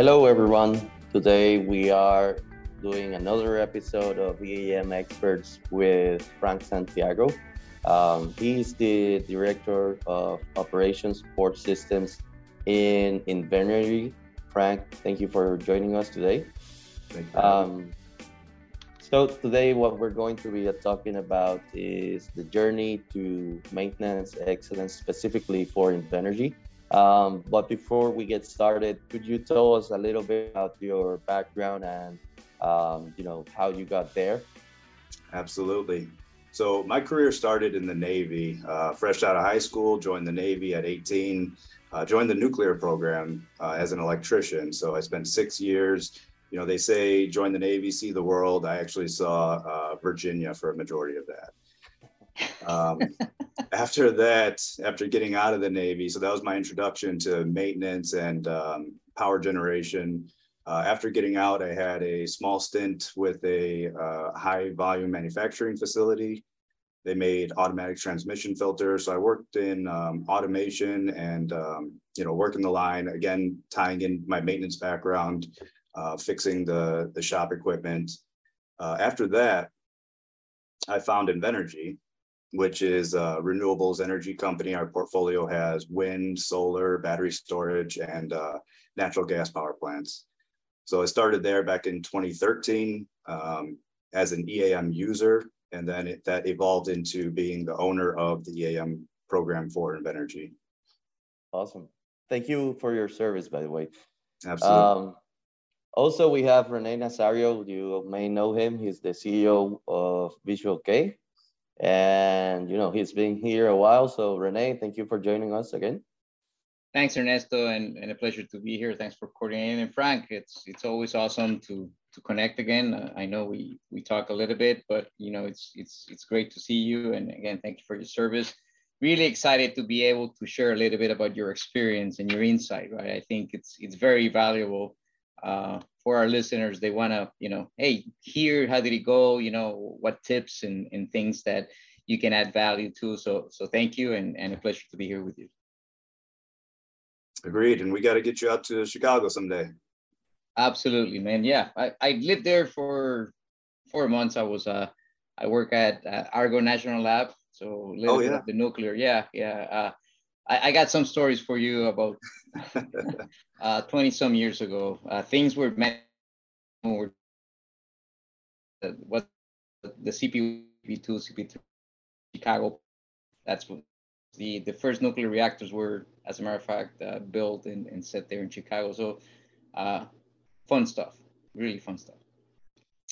Hello, everyone. Today we are doing another episode of EAM Experts with Frank Santiago. Um, he's the Director of Operations Support Systems in Invenergy. Frank, thank you for joining us today. Um, so today what we're going to be talking about is the journey to maintenance excellence specifically for Invenergy. Um, but before we get started, could you tell us a little bit about your background and um, you know how you got there? Absolutely. So my career started in the Navy. Uh, fresh out of high school, joined the Navy at 18. Uh, joined the nuclear program uh, as an electrician. So I spent six years. You know, they say join the Navy, see the world. I actually saw uh, Virginia for a majority of that. Um, after that, after getting out of the Navy, so that was my introduction to maintenance and um, power generation. Uh, after getting out, I had a small stint with a uh, high volume manufacturing facility. They made automatic transmission filters. So I worked in um, automation and, um, you know, working the line, again, tying in my maintenance background, uh, fixing the, the shop equipment. Uh, after that, I found Invenergy, which is a renewables energy company. Our portfolio has wind, solar, battery storage, and uh, natural gas power plants. So I started there back in 2013 um, as an EAM user, and then it, that evolved into being the owner of the EAM program for Invenergy. Awesome. Thank you for your service, by the way. Absolutely. Um, also, we have Rene Nazario. You may know him. He's the CEO of VisualK and you know he's been here a while. So Renee, thank you for joining us again. Thanks, Ernesto, and, and a pleasure to be here. Thanks for coordinating. And Frank, it's it's always awesome to to connect again. I know we we talk a little bit, but you know it's it's it's great to see you. And again, thank you for your service. Really excited to be able to share a little bit about your experience and your insight. Right, I think it's it's very valuable uh, for our listeners they want to you know hey here how did it go? You know what tips and, and things that you can add value to. So so thank you and, and a pleasure to be here with you. Agreed and we got to get you out to chicago someday. Absolutely man. Yeah i, I lived there for four months. I was uh i work at uh, argonne national lab so oh, yeah. the nuclear. Yeah yeah uh, I, I got some stories for you about uh, 20 some years ago. Uh, things were met were uh, what the CP2, CP3, Chicago. That's what the the first nuclear reactors were, as a matter of fact, uh, built and, and set there in Chicago. So, uh, fun stuff, really fun stuff.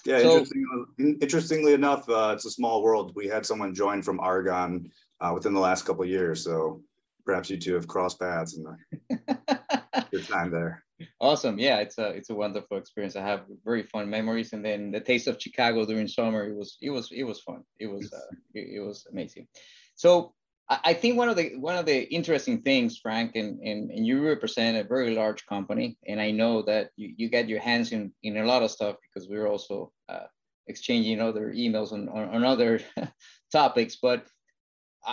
Yeah, so, interestingly, interestingly enough, uh, it's a small world. We had someone join from Argonne uh, within the last couple years, so perhaps you two have crossed paths in the good time there. Awesome. Yeah, it's a it's a wonderful experience. I have very fun memories, and then the taste of Chicago during summer. It was it was it was fun. It was uh, it, it was amazing. So I think one of the one of the interesting things, Frank, and, and, and you represent a very large company, and I know that you, you get your hands in, in a lot of stuff because we're also uh, exchanging other emails on, on, on other topics. But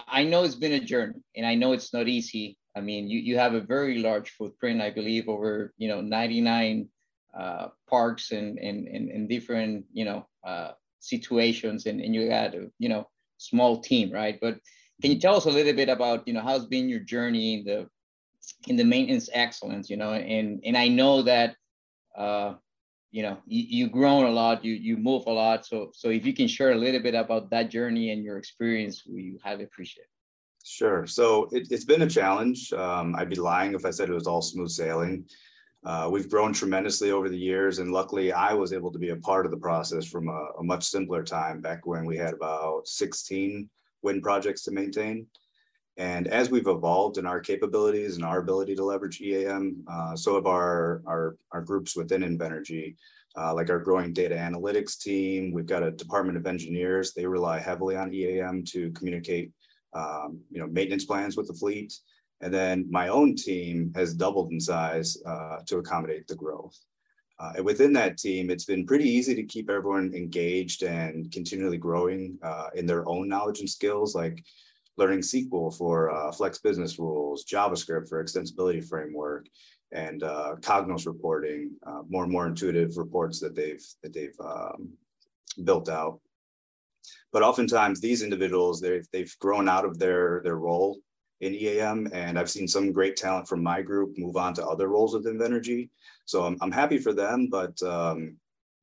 I know it's been a journey and I know it's not easy. I mean, you, you have a very large footprint, I believe, over, you know, 99 uh, parks and, and, and, different, you know, uh, situations and, and you got a, you know, small team, right? But can you tell us a little bit about, you know, how's been your journey in the, in the maintenance excellence, you know, and, and I know that, uh, you know you, you grown a lot you you move a lot. So so if you can share a little bit about that journey and your experience we highly appreciate it. Sure. So it, has been a challenge. Um, i'd be lying if i said it was all smooth sailing. Uh, we've grown tremendously over the years and luckily i was able to be a part of the process from a, a much simpler time back when we had about 16 wind projects to maintain and as we've evolved in our capabilities and our ability to leverage EAM, uh, so have our, our, our groups within Invenergy, uh, like our growing data analytics team. We've got a department of engineers. They rely heavily on EAM to communicate um, you know, maintenance plans with the fleet. And then my own team has doubled in size uh, to accommodate the growth. Uh, and within that team, it's been pretty easy to keep everyone engaged and continually growing uh, in their own knowledge and skills. Like learning SQL for uh, flex business rules, JavaScript for extensibility framework, and uh, Cognos reporting, uh, more and more intuitive reports that they've that they've um, built out. But oftentimes these individuals they've they've grown out of their their role in EAM, and I've seen some great talent from my group move on to other roles within Invenergy. So I'm I'm happy for them, but um,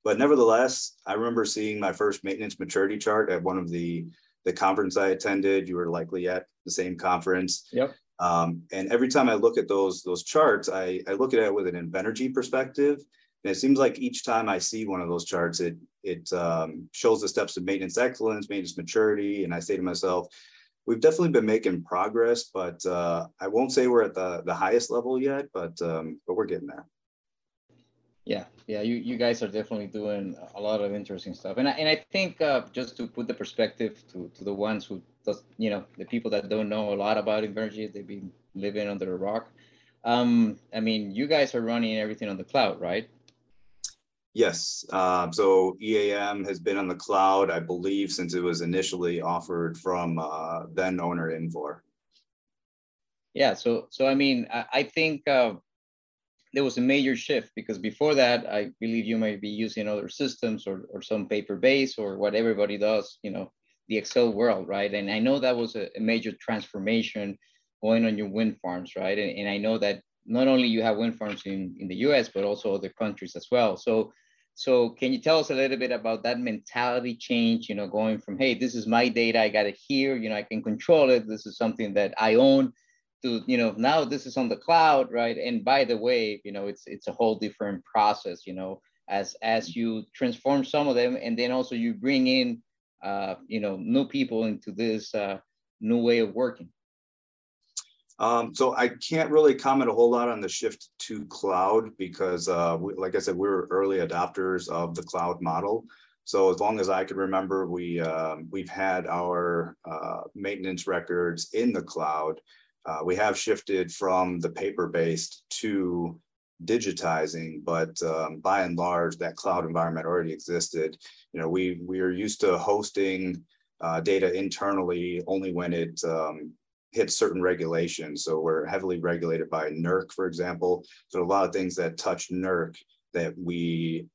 but nevertheless, I remember seeing my first maintenance maturity chart at one of the the conference I attended. You were likely at the same conference. Yep. Um, and every time I look at those those charts, I, I look at it with an Invenergy perspective. And it seems like each time I see one of those charts, it it um, shows the steps of maintenance excellence, maintenance maturity, and I say to myself, we've definitely been making progress, but uh, I won't say we're at the the highest level yet, but um, but we're getting there. Yeah, yeah, you, you guys are definitely doing a lot of interesting stuff, and I, and I think uh, just to put the perspective to, to the ones who does, you know, the people that don't know a lot about Invenergy, they've been living under a rock. Um, I mean, you guys are running everything on the cloud, right? Yes. Uh, so EAM has been on the cloud, I believe, since it was initially offered from uh, then owner Infor. Yeah. So so I mean, I, I think. Uh, there was a major shift because before that, I believe you might be using other systems or, or some paper base or what everybody does, you know, the Excel world, right? And I know that was a, a major transformation going on your wind farms, right? And, and I know that not only you have wind farms in, in the US, but also other countries as well. So, so can you tell us a little bit about that mentality change, you know, going from, hey, this is my data, I got it here, you know, I can control it. This is something that I own to you know now this is on the cloud right and by the way you know it's it's a whole different process you know as as you transform some of them and then also you bring in uh, you know new people into this uh, new way of working um, so I can't really comment a whole lot on the shift to cloud because, uh, we, like I said, we are early adopters of the cloud model. So as long as I can remember, we um, we've had our uh, maintenance records in the cloud. Uh, we have shifted from the paper-based to digitizing, but um, by and large, that cloud environment already existed. You know, we we are used to hosting uh, data internally only when it um, hits certain regulations. So we're heavily regulated by NERC, for example. So a lot of things that touch NERC that we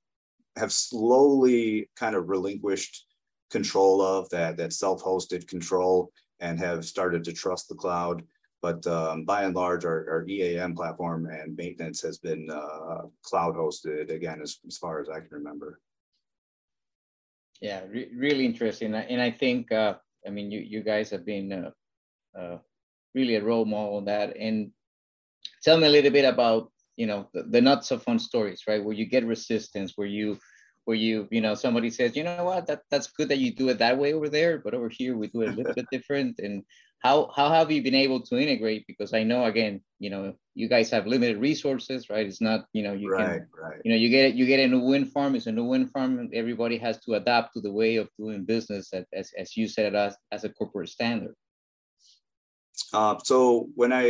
have slowly kind of relinquished control of that that self-hosted control and have started to trust the cloud. But um, by and large, our, our, EAM platform and maintenance has been uh, cloud hosted again, as, as far as I can remember. Yeah, re really interesting. And I think, uh, I mean, you, you guys have been uh, uh, really a role model on that. And tell me a little bit about, you know, the, the not so fun stories, right? Where you get resistance, where you, where you, you know, somebody says, you know what, that, that's good that you do it that way over there, but over here we do it a little bit different. And how how have you been able to integrate? Because i know again you know you guys have limited resources right? It's not you know you right, can right. you know you get you get a new wind farm it's a new wind farm everybody has to adapt to the way of doing business as, as, as you said as, as a corporate standard. Uh, so when i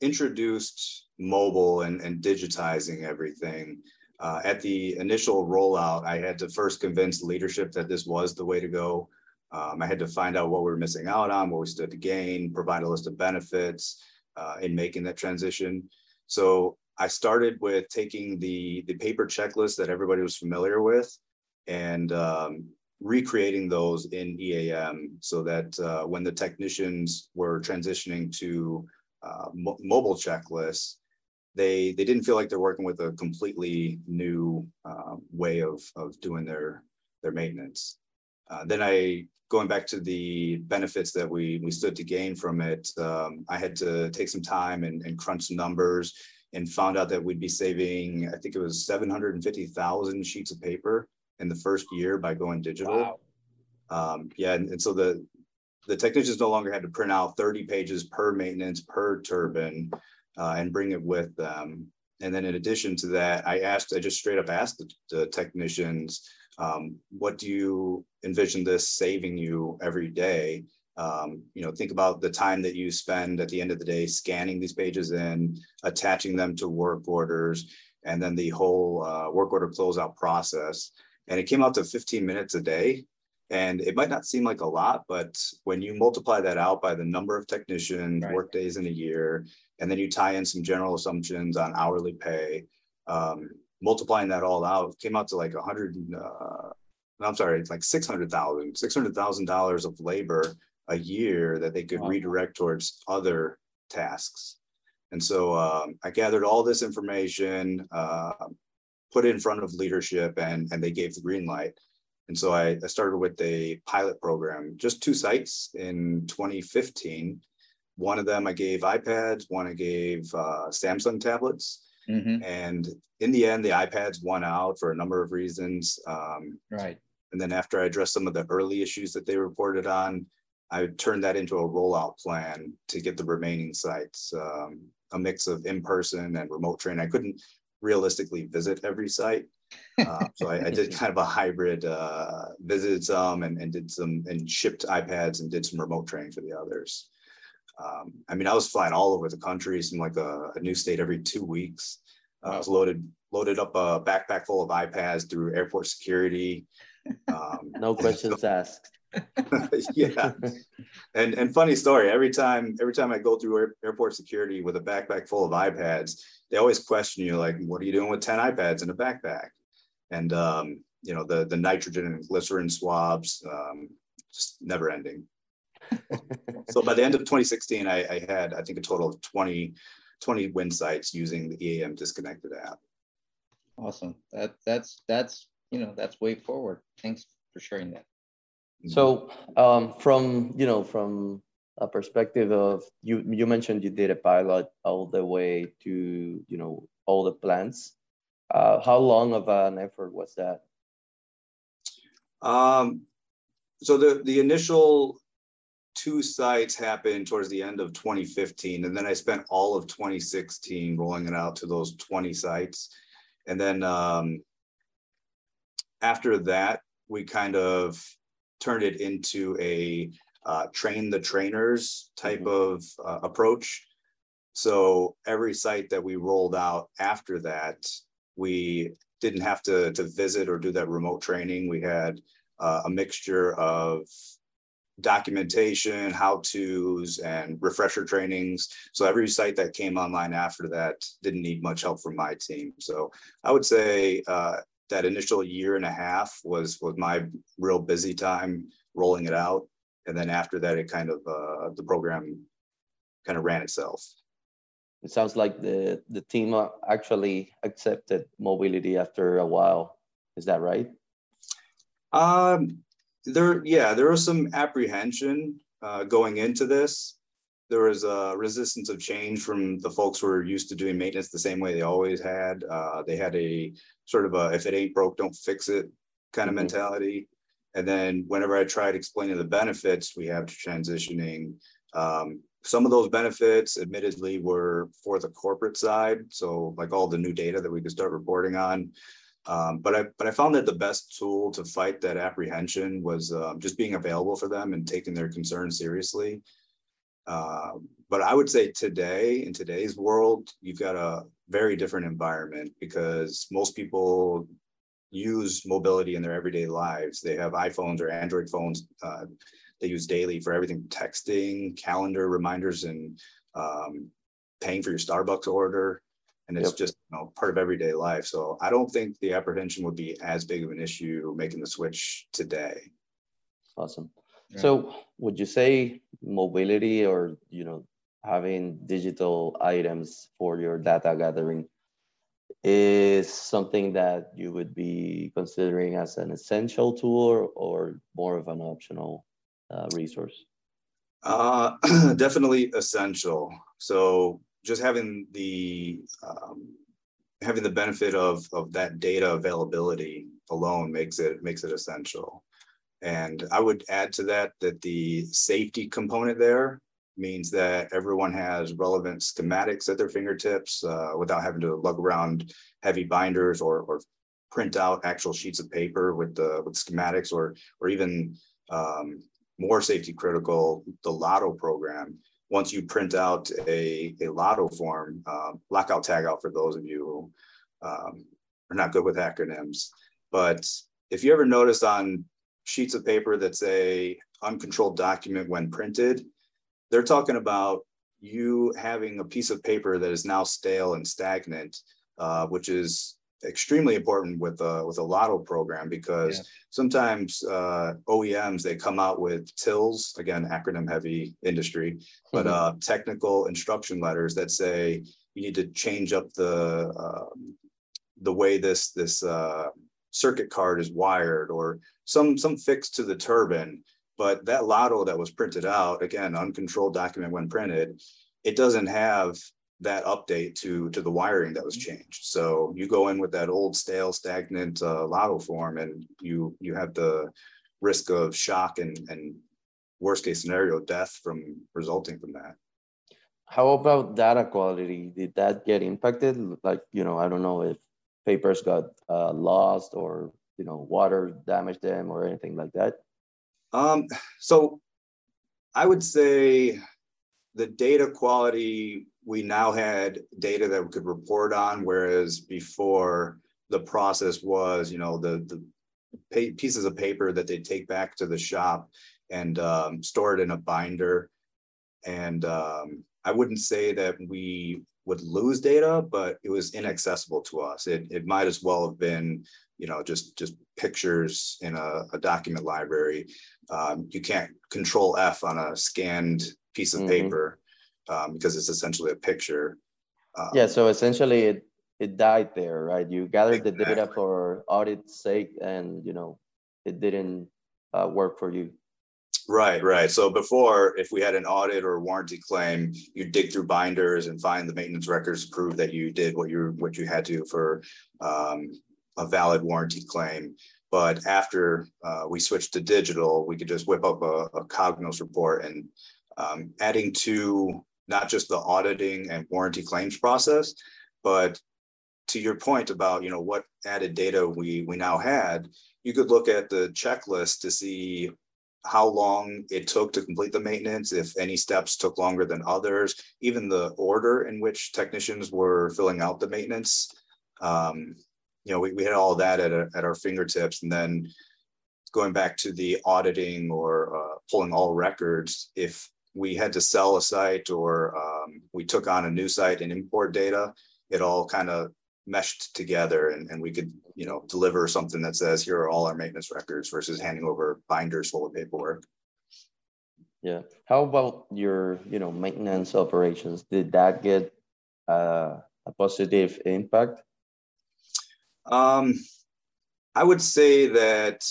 introduced mobile and, and digitizing everything uh, at the initial rollout i had to first convince leadership that this was the way to go um, I had to find out what we were missing out on, what we stood to gain, provide a list of benefits uh, in making that transition. So I started with taking the, the paper checklist that everybody was familiar with and um, recreating those in EAM so that uh, when the technicians were transitioning to uh, mo mobile checklists, they they didn't feel like they're working with a completely new uh, way of of doing their their maintenance. Uh, then I going back to the benefits that we we stood to gain from it, um, I had to take some time and, and crunch some numbers and found out that we'd be saving, I think it was 750,000 sheets of paper in the first year by going digital. Wow. Um, yeah, and, and, so the the technicians no longer had to print out 30 pages per maintenance per turbine uh, and bring it with them. And then in addition to that, I asked, I just straight up asked the, the technicians, um, what do you envision this saving you every day? Um, you know, think about the time that you spend at the end of the day scanning these pages in, attaching them to work orders, and then the whole uh, work order closeout process. And it came out to 15 minutes a day. And it might not seem like a lot, but when you multiply that out by the number of technicians, right. work days in a year, and then you tie in some general assumptions on hourly pay. Um, multiplying that all out came out to like a hundred. Uh, I'm sorry, it's like six hundred thousand, six hundred thousand dollars of labor a year that they could wow. redirect towards other tasks. And so um, I gathered all this information, uh, put it in front of leadership, and and they gave the green light. And so I, I started with a pilot program, just two sites in 2015. One of them I gave iPads, one I gave uh, Samsung tablets. Mm-hmm. And in the end, the iPads won out for a number of reasons. Um, right. And then after I addressed some of the early issues that they reported on, I turned that into a rollout plan to get the remaining sites, um, a mix of in-person and remote training. I couldn't realistically visit every site. Uh, so I, I, did kind of a hybrid, uh, visited some and, and did some and shipped iPads and did some remote training for the others. Um, I mean, I was flying all over the country, some like a, a new state every two weeks. Uh, I was loaded loaded up a backpack full of iPads through airport security. Um, no questions asked. yeah, and and funny story. Every time every time I go through air, airport security with a backpack full of iPads, they always question you like, "What are you doing with ten iPads in a backpack?" And um, you know the the nitrogen and glycerin swabs, um, just never ending. so by the end of 2016, I, I, had I think a total of 20 20 win sites using the EAM disconnected app. Awesome. That that's that's you know that's way forward. Thanks for sharing that. So um, from you know from a perspective of you you mentioned you did a pilot all the way to you know all the plants. Uh, how long of an effort was that? Um, so the the initial two sites happened towards the end of 2015, and then I spent all of 2016 rolling it out to those 20 sites, and then um, after that we kind of turned it into a uh, train the trainers type mm-hmm. of uh, approach. So every site that we rolled out after that, we didn't have to, to visit or do that remote training. We had uh, a mixture of documentation, how to's, and refresher trainings. So every site that came online after that didn't need much help from my team. So I would say uh, that initial year and a half was was my real busy time rolling it out, and then after that, it kind of uh, the program kind of ran itself. It sounds like the the team actually accepted mobility after a while. Is that right? Um, there, yeah, there was some apprehension uh, going into this. There was a resistance of change from the folks who were used to doing maintenance the same way they always had. Uh, they had a sort of a if it ain't broke, don't fix it kind of mm-hmm. mentality. And then whenever I tried explaining the benefits we have to transitioning, um, some of those benefits admittedly were for the corporate side. So like all the new data that we could start reporting on. Um, but I but I found that the best tool to fight that apprehension was um, just being available for them and taking their concerns seriously. Uh, but I would say today, in today's world, you've got a very different environment because most people use mobility in their everyday lives. They have iPhones or Android phones. Uh, they use daily for everything: texting, calendar reminders, and um, paying for your Starbucks order and it's yep. just you know part of everyday life. So I don't think the apprehension would be as big of an issue making the switch today. Awesome. Yeah. So would you say mobility or you know having digital items for your data gathering is something that you would be considering as an essential tool or, or more of an optional uh, resource? Uh, definitely essential. So just having the um, having the benefit of of that data availability alone makes it makes it essential. And I would add to that that the safety component there means that everyone has relevant schematics at their fingertips uh, without having to lug around heavy binders or, or print out actual sheets of paper with the with schematics or or even um, more safety critical the LOTO program once you print out a, a LOTO form, um, lockout tagout for those of you who um, are not good with acronyms. But if you ever notice on sheets of paper that say uncontrolled document when printed, they're talking about you having a piece of paper that is now stale and stagnant, uh, which is extremely important with a with a LOTO program because yeah. sometimes uh, OEMs they come out with TILs again acronym heavy industry, but mm-hmm. uh, technical instruction letters that say you need to change up the uh, the way this this uh, circuit card is wired or some some fix to the turbine. But that LOTO that was printed out again uncontrolled document when printed, it doesn't have that update to to the wiring that was mm-hmm. changed. So you go in with that old stale stagnant uh, LOTO form, and you you have the risk of shock and and worst case scenario death from resulting from that. How about data quality? Did that get impacted? Like you know, I don't know if papers got uh, lost or you know water damaged them or anything like that. Um, so I would say the data quality we now had data that we could report on, whereas before the process was, you know, the the pieces of paper that they take back to the shop and um, store it in a binder. And um, I wouldn't say that we would lose data, but it was inaccessible to us. It, it might as well have been, you know, just just pictures in a, a document library. Um, you can't control F on a scanned piece of mm-hmm. paper um, because it's essentially a picture. Um, yeah, so essentially it it died there, right? You gathered exactly. the data for audit's sake, and you know it didn't uh, work for you. Right, right. So before, if we had an audit or warranty claim, you dig through binders and find the maintenance records to prove that you did what you what you had to for um, a valid warranty claim. But after uh, we switched to digital, we could just whip up a, a Cognos report and um, adding to not just the auditing and warranty claims process, but to your point about you know what added data we we now had, you could look at the checklist to see how long it took to complete the maintenance, if any steps took longer than others, even the order in which technicians were filling out the maintenance. Um, you know, we, we had all that at, a, at our fingertips. And then going back to the auditing or uh, pulling all records, if we had to sell a site or um, we took on a new site and import data, it all kind of meshed together and, and we could, you know, deliver something that says, here are all our maintenance records versus handing over binders full of paperwork. Yeah. How about your, you know, maintenance operations? Did that get uh, a positive impact? Um, I would say that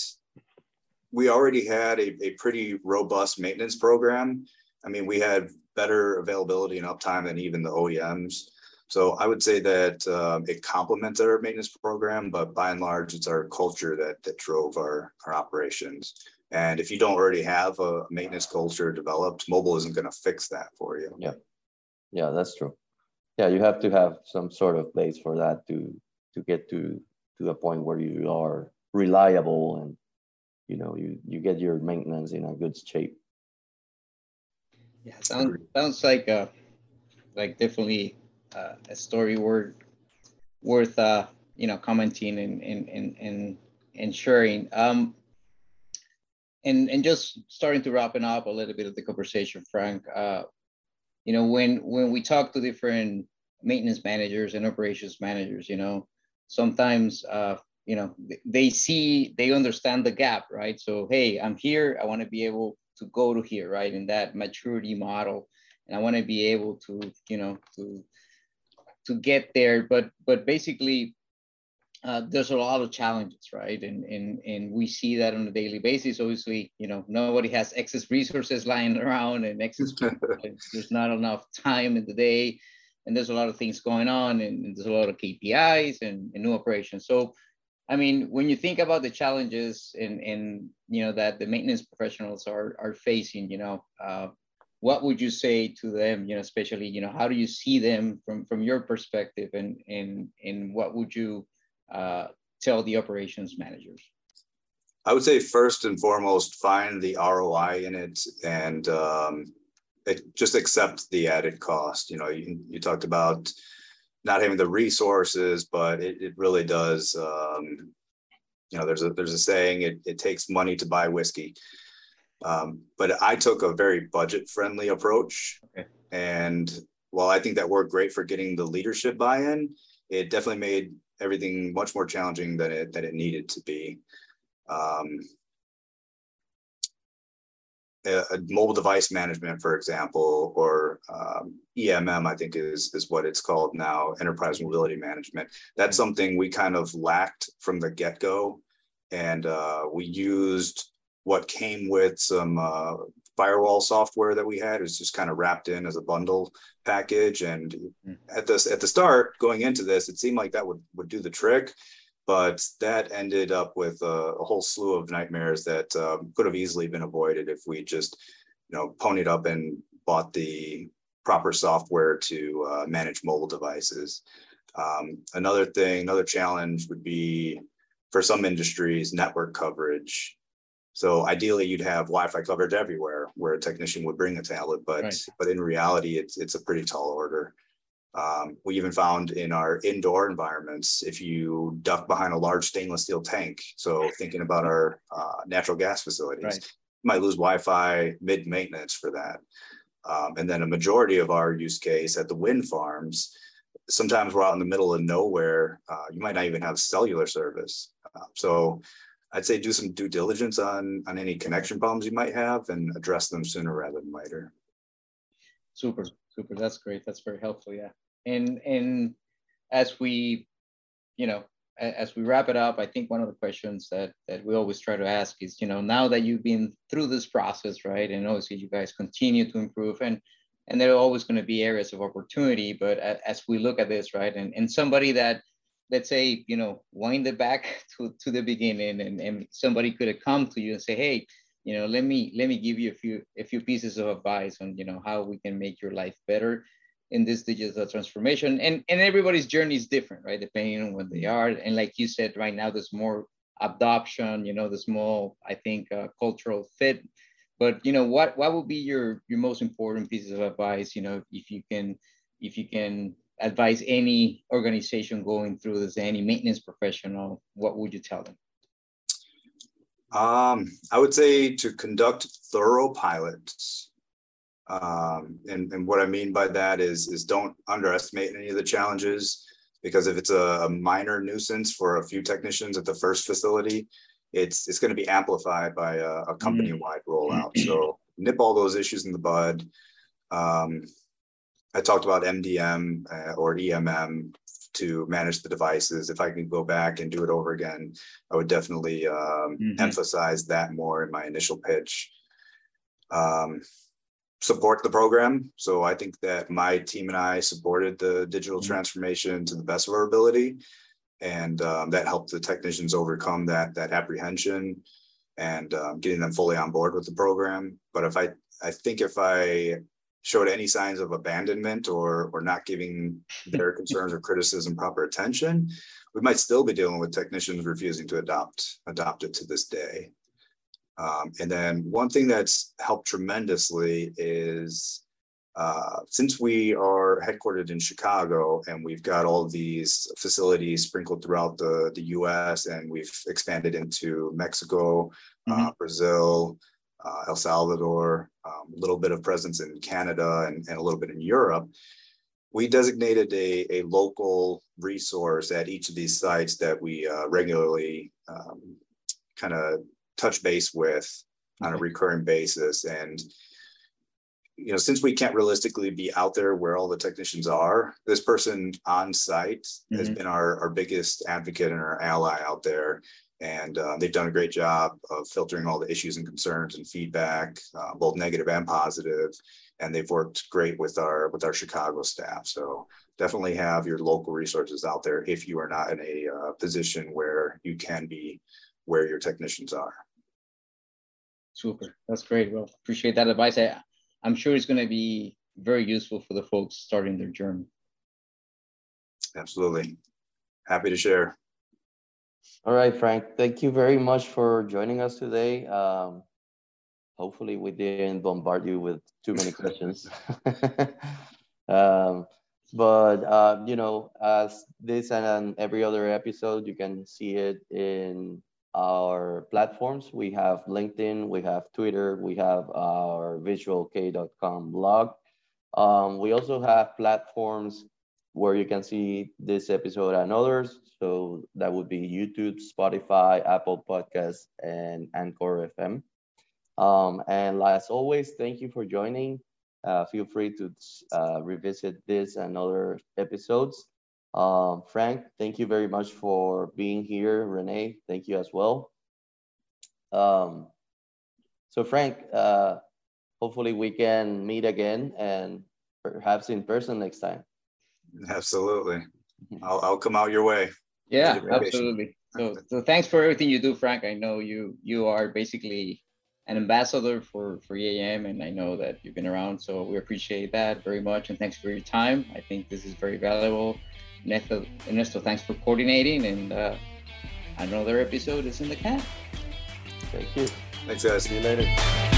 we already had a, a pretty robust maintenance program. I mean, we had better availability and uptime than even the OEMs. So I would say that um, it complements our maintenance program, but by and large, it's our culture that that drove our our operations. And if you don't already have a maintenance culture developed, mobile isn't going to fix that for you. Yeah, yeah, that's true. Yeah, you have to have some sort of place for that to to get to to a point where you are reliable and you know you you get your maintenance in a good shape. Yeah, sounds sounds like uh like definitely uh, a story worth worth uh you know commenting and and and and, sharing. Um, and and just starting to wrapping up a little bit of the conversation, Frank. Uh, you know, when when we talk to different maintenance managers and operations managers, you know, sometimes uh, you know they see they understand the gap, right? So hey, I'm here. I want to be able to go to here, right? In that maturity model. And I want to be able to, you know, to to get there. But but basically uh, there's a lot of challenges, right? And, and, and we see that on a daily basis. Obviously, you know, nobody has excess resources lying around and excess, there's not enough time in the day. And there's a lot of things going on and, and there's a lot of KPIs and, and, new operations. So I mean, when you think about the challenges and, and you know that the maintenance professionals are are facing, you know, uh, what would you say to them? You know, especially you know, how do you see them from from your perspective, and and and what would you uh, tell the operations managers? I would say first and foremost, find the ROI in it and um, it, just accept the added cost. You know, you, you talked about not having the resources, but it, it really does. Um, you know, there's a there's a saying it, it takes money to buy whiskey. Um, but I took a very budget friendly approach. Okay. And while I think that worked great for getting the leadership buy-in, it definitely made everything much more challenging than it than it needed to be. Um, a, a mobile device management, for example, or um, EMM, I think is is what it's called now, enterprise mobility management. That's something we kind of lacked from the get go, and uh, we used what came with some uh, firewall software that we had. It was just kind of wrapped in as a bundle package, and mm. at this at the start going into this, it seemed like that would would do the trick but that ended up with a, a whole slew of nightmares that um, could have easily been avoided if we just, you know, ponied up and bought the proper software to uh, manage mobile devices. Um, another thing, another challenge would be for some industries, network coverage. So ideally, you'd have Wi-Fi coverage everywhere, where a technician would bring a tablet, but right. but in reality, it's it's a pretty tall order. Um, we even found in our indoor environments, if you duck behind a large stainless steel tank, so thinking about our uh, natural gas facilities, right. you might lose Wi-Fi mid-maintenance for that. Um, and then a majority of our use case at the wind farms, sometimes we're out in the middle of nowhere. Uh, you might not even have cellular service. Uh, so I'd say do some due diligence on on any connection problems you might have and address them sooner rather than later. Super, super. That's great. That's very helpful. Yeah and and as we you know as we wrap it up i think one of the questions that that we always try to ask is you know now that you've been through this process right and obviously you guys continue to improve and and there are always going to be areas of opportunity but as we look at this right and, and somebody that let's say you know wind it back to, to the beginning and, and somebody could have come to you and say hey you know let me let me give you a few a few pieces of advice on you know how we can make your life better in this digital transformation. And and everybody's journey is different right? Depending on what they are. And like you said right now there's more adoption you know there's more i think uh, cultural fit. But you know what what would be your your most important pieces of advice you know if you can if you can advise any organization going through this any maintenance professional what would you tell them um, i would say to conduct thorough pilots um, and, and what I mean by that is, is don't underestimate any of the challenges because if it's a, a minor nuisance for a few technicians at the first facility, it's it's going to be amplified by a, a company-wide rollout. So nip all those issues in the bud. Um, I talked about MDM uh, or EMM to manage the devices. If I can go back and do it over again, I would definitely um, mm-hmm. emphasize that more in my initial pitch. Um, support the program. So I think that my team and I supported the digital mm-hmm. transformation to the best of our ability, and um, that helped the technicians overcome that that apprehension and um, getting them fully on board with the program. But if I I think if I showed any signs of abandonment or or not giving their concerns or criticism proper attention, we might still be dealing with technicians refusing to adopt adopt it to this day. Um, and then one thing that's helped tremendously is uh, since we are headquartered in Chicago and we've got all these facilities sprinkled throughout the, the US and we've expanded into Mexico, uh, mm-hmm. uh, Brazil, uh, El Salvador, um, a little bit of presence in Canada and, and a little bit in Europe, we designated a, a local resource at each of these sites that we uh, regularly um, kind of touch base with on a recurring basis. And you know, since we can't realistically be out there where all the technicians are, this person on site mm-hmm. has been our, our biggest advocate and our ally out there. And uh, they've done a great job of filtering all the issues and concerns and feedback, uh, both negative and positive. And they've worked great with our with our Chicago staff. So definitely have your local resources out there if you are not in a uh, position where you can be where your technicians are. Super. That's great. Well, appreciate that advice. I, I'm sure it's going to be very useful for the folks starting their journey. Absolutely. Happy to share. All right, Frank. Thank you very much for joining us today. Um, hopefully, we didn't bombard you with too many questions. um, but uh, you know, as this and every other episode, you can see it in our platforms. We have LinkedIn, we have Twitter, we have our visualk.com blog. Um, we also have platforms where you can see this episode and others. So that would be YouTube, Spotify, Apple Podcasts, and Anchor FM. Um, and as always, thank you for joining. Uh, feel free to uh, revisit this and other episodes. Um, Frank, thank you very much for being here. Renee, thank you as well. Um, so Frank, uh, hopefully we can meet again and perhaps in person next time. Absolutely. I'll, I'll come out your way. Yeah, absolutely. So, so thanks for everything you do, Frank. I know you you are basically an ambassador for for EAM, and I know that you've been around. So we appreciate that very much, and thanks for your time. I think this is very valuable. Ernesto, Ernesto thanks for coordinating, and uh, another episode is in the can. Thank you. Thanks, guys. See you later.